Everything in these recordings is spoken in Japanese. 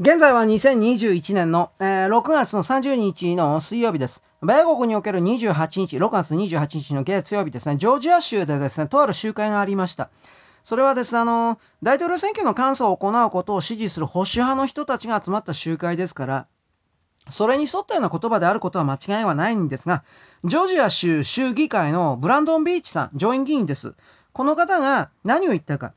現在は2021年の、えー6月の30日の水曜日です。米国における28日、6月28日の月曜日ですね、ジョージア州でですね、とある集会がありました。それはですね、あの、大統領選挙の監査を行うことを支持する保守派の人たちが集まった集会ですから、それに沿ったような言葉であることは間違いはないんですが、ジョージア州州議会のブランドン・ビーチさん、上院議員です。この方が何を言ったか。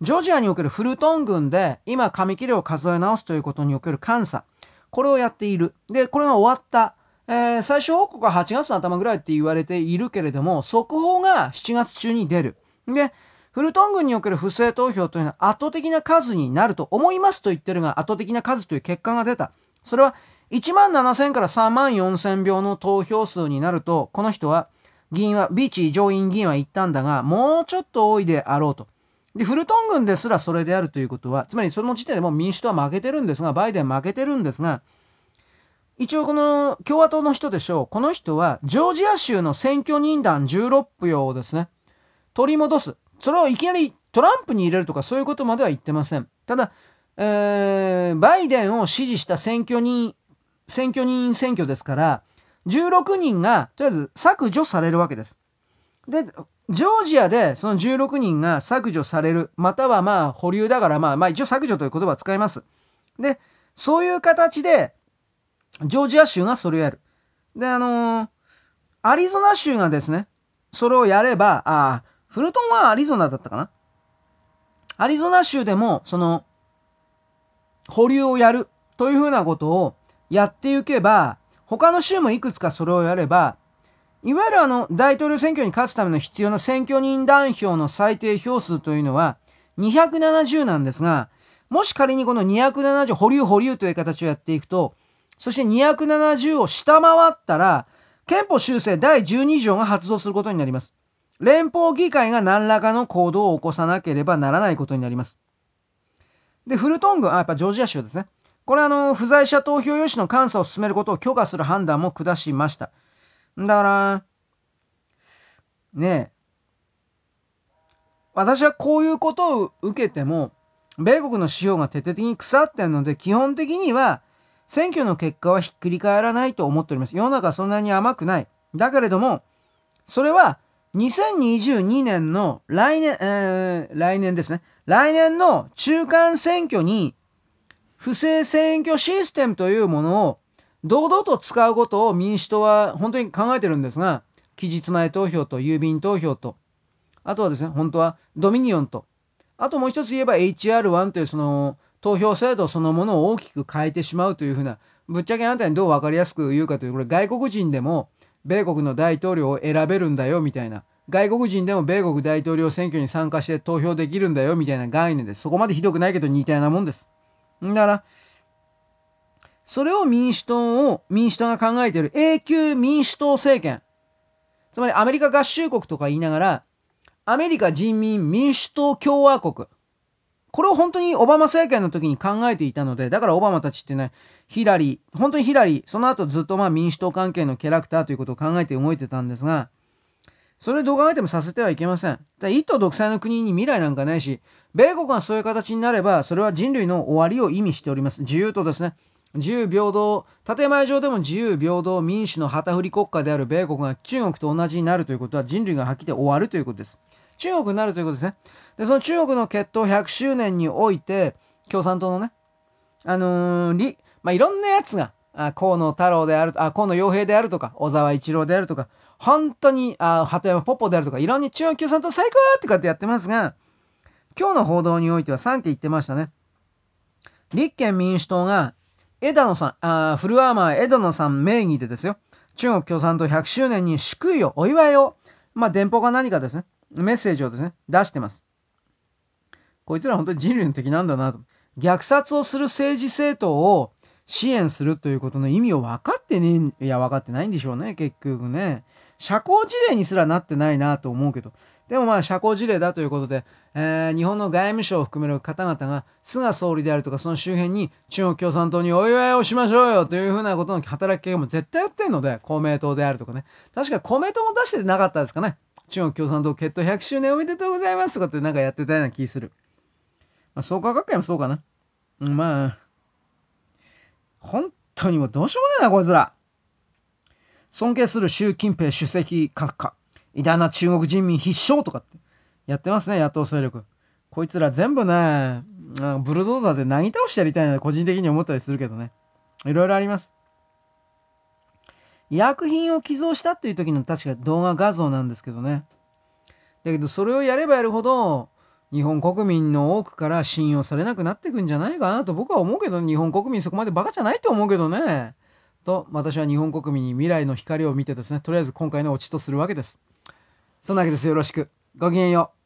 ジョージアにおけるフルトン郡で今紙切れを数え直すということにおける監査。これをやっている。で、これが終わった。えー最終報告は8月の頭ぐらいって言われているけれども、速報が7月中に出る。で、フルトン郡における不正投票というのは圧倒的な数になると思いますと言ってるが、圧倒的な数という結果が出た。それは1万7000から3万4000票の投票数になると、この人は、議員は、ビーチ上院議員は言ったんだが、もうちょっと多いであろうと。で、フルトン郡ですらそれであるということは、つまりその時点でもう民主党は負けてるんですが、バイデン負けてるんですが、一応この共和党の人でしょう。この人は、ジョージア州の選挙人団16票をですね、取り戻す。それをいきなりトランプに入れるとかそういうことまでは言ってません。ただ、えーバイデンを支持した選挙人、選挙人選挙ですから、16人がとりあえず削除されるわけです。で、ジョージアでその16人が削除される、またはまあ保留だからまあまあ一応削除という言葉を使います。で、そういう形で、ジョージア州がそれをやる。で、あのーアリゾナ州がですね、それをやれば、あ、フルトンはアリゾナだったかな？アリゾナ州でも、その、保留をやるというふうなことをやっていけば、他の州もいくつかそれをやれば、いわゆるあの、大統領選挙に勝つための必要な選挙人団票の最低票数というのは270なんですが、もし仮にこの270、保留保留という形をやっていくと、そして270を下回ったら、憲法修正第12条が発動することになります。連邦議会が何らかの行動を起こさなければならないことになります。で、フルトン郡、あ、やっぱジョージア州ですね。これあの、不在者投票用紙の監査を進めることを許可する判断も下しました。だから、ねえ、私はこういうことを受けても、米国の司法が徹底的に腐ってるので、基本的には、選挙の結果はひっくり返らないと思っております。世の中そんなに甘くない。だけれども、それは2022年の来年、えー来年ですね。来年の中間選挙に不正選挙システムというものを堂々と使うことを民主党は本当に考えてるんですが、期日前投票と郵便投票と、あとはですね、本当はドミニオンと、あともう一つ言えば HR1 というその投票制度そのものを大きく変えてしまうというふうな、ぶっちゃけあなたにどう分かりやすく言うかという、これ外国人でも米国の大統領を選べるんだよみたいな、外国人でも米国大統領選挙に参加して投票できるんだよみたいな概念です。そこまでひどくないけど似たようなもんです。だから、それを民主党を、民主党が考えている永久民主党政権。つまりアメリカ合衆国とか言いながら、アメリカ人民民主党共和国。これを本当にオバマ政権の時に考えていたので、だからオバマたちってね、ヒラリー、本当にヒラリー、その後ずっとまあ民主党関係のキャラクターということを考えて動いてたんですが、それどう考えてもさせてはいけません。一党独裁の国に未来なんかないし、米国がそういう形になれば、それは人類の終わりを意味しております。自由とですね、自由平等、建前上でも自由平等、民主の旗振り国家である米国が中国と同じになるということは人類がはっきり終わるということです。中国になるということですね。で、その中国の決闘100周年において、共産党のね、あのーり、まあ、いろんなやつが、あ河野太郎である、あ、河野洋平であるとか、小沢一郎であるとか、本当に、あ、鳩山ポッポであるとか、いろんな中国共産党最高とかってやってますが、今日の報道においては3件言ってましたね。立憲民主党が、枝野さん、あフルアーマー枝野さん名義でですよ、中国共産党100周年に祝意を、お祝いを、まあ、電報か何かですね、メッセージをですね、出してます。こいつら本当に人類の敵なんだなと。虐殺をする政治政党を支援するということの意味を分かってね、いや分かってないんでしょうね、結局ね。社交辞令にすらなってないなと思うけど。でもまあ社交辞令だということで、えー日本の外務省を含める方々が菅総理であるとかその周辺に中国共産党にお祝いをしましょうよというふうなことの働きかけも絶対やってんので、公明党であるとかね。確か公明党も出してなかったですかね。中国共産党決闘100周年おめでとうございますとかってなんかやってたような気する。まあ、創価学会もそうかな。まあ、本当にもうどうしようもないな、こいつら。尊敬する習近平主席閣下。偉大な中国人民必勝とかってやってますね、野党勢力。こいつら全部ね、ブルドーザーでなぎ倒してやりたいな、個人的に思ったりするけどね。いろいろあります。医薬品を寄贈したっていう時の確か動画画像なんですけどね。だけどそれをやればやるほど日本国民の多くから信用されなくなっていくんじゃないかなと僕は思うけど日本国民そこまでバカじゃないと思うけどね。と私は日本国民に未来の光を見てですねとりあえず今回のオチとするわけです。そんなわけですよろしく。ごきげんよう。